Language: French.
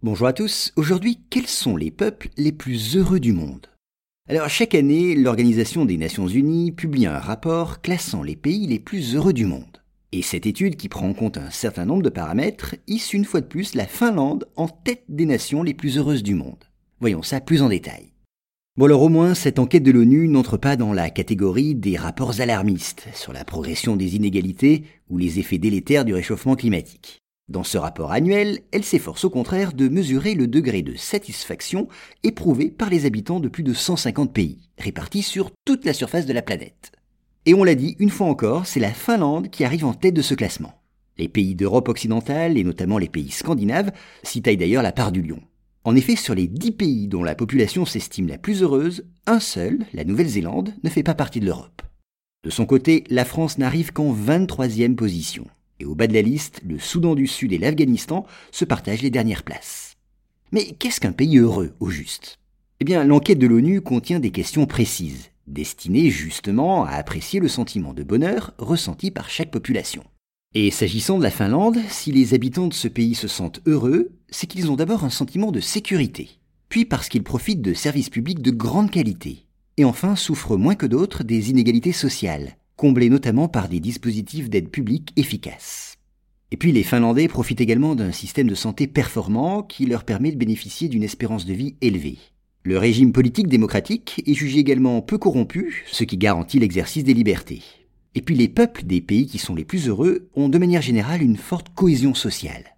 Bonjour à tous, aujourd'hui quels sont les peuples les plus heureux du monde? Alors chaque année, l'Organisation des Nations Unies publie un rapport classant les pays les plus heureux du monde. Et cette étude, qui prend en compte un certain nombre de paramètres, hisse une fois de plus la Finlande en tête des nations les plus heureuses du monde. Voyons ça plus en détail. Bon alors au moins, cette enquête de l'ONU n'entre pas dans la catégorie des rapports alarmistes sur la progression des inégalités ou les effets délétères du réchauffement climatique. Dans ce rapport annuel, elle s'efforce au contraire de mesurer le degré de satisfaction éprouvé par les habitants de plus de 150 pays, répartis sur toute la surface de la planète. Et on l'a dit une fois encore, c'est la Finlande qui arrive en tête de ce classement. Les pays d'Europe occidentale, et notamment les pays scandinaves, s'y taillent d'ailleurs la part du lion. En effet, sur les 10 pays dont la population s'estime la plus heureuse, un seul, la Nouvelle-Zélande, ne fait pas partie de l'Europe. De son côté, la France n'arrive qu'en 23e position. Et au bas de la liste, le Soudan du Sud et l'Afghanistan se partagent les dernières places. Mais qu'est-ce qu'un pays heureux, au juste? Eh bien, l'enquête de l'ONU contient des questions précises, destinées justement à apprécier le sentiment de bonheur ressenti par chaque population. Et s'agissant de la Finlande, si les habitants de ce pays se sentent heureux, c'est qu'ils ont d'abord un sentiment de sécurité, puis parce qu'ils profitent de services publics de grande qualité, et enfin souffrent moins que d'autres des inégalités sociales, comblés notamment par des dispositifs d'aide publique efficaces. Et puis les Finlandais profitent également d'un système de santé performant qui leur permet de bénéficier d'une espérance de vie élevée. Le régime politique démocratique est jugé également peu corrompu, ce qui garantit l'exercice des libertés. Et puis les peuples des pays qui sont les plus heureux ont de manière générale une forte cohésion sociale.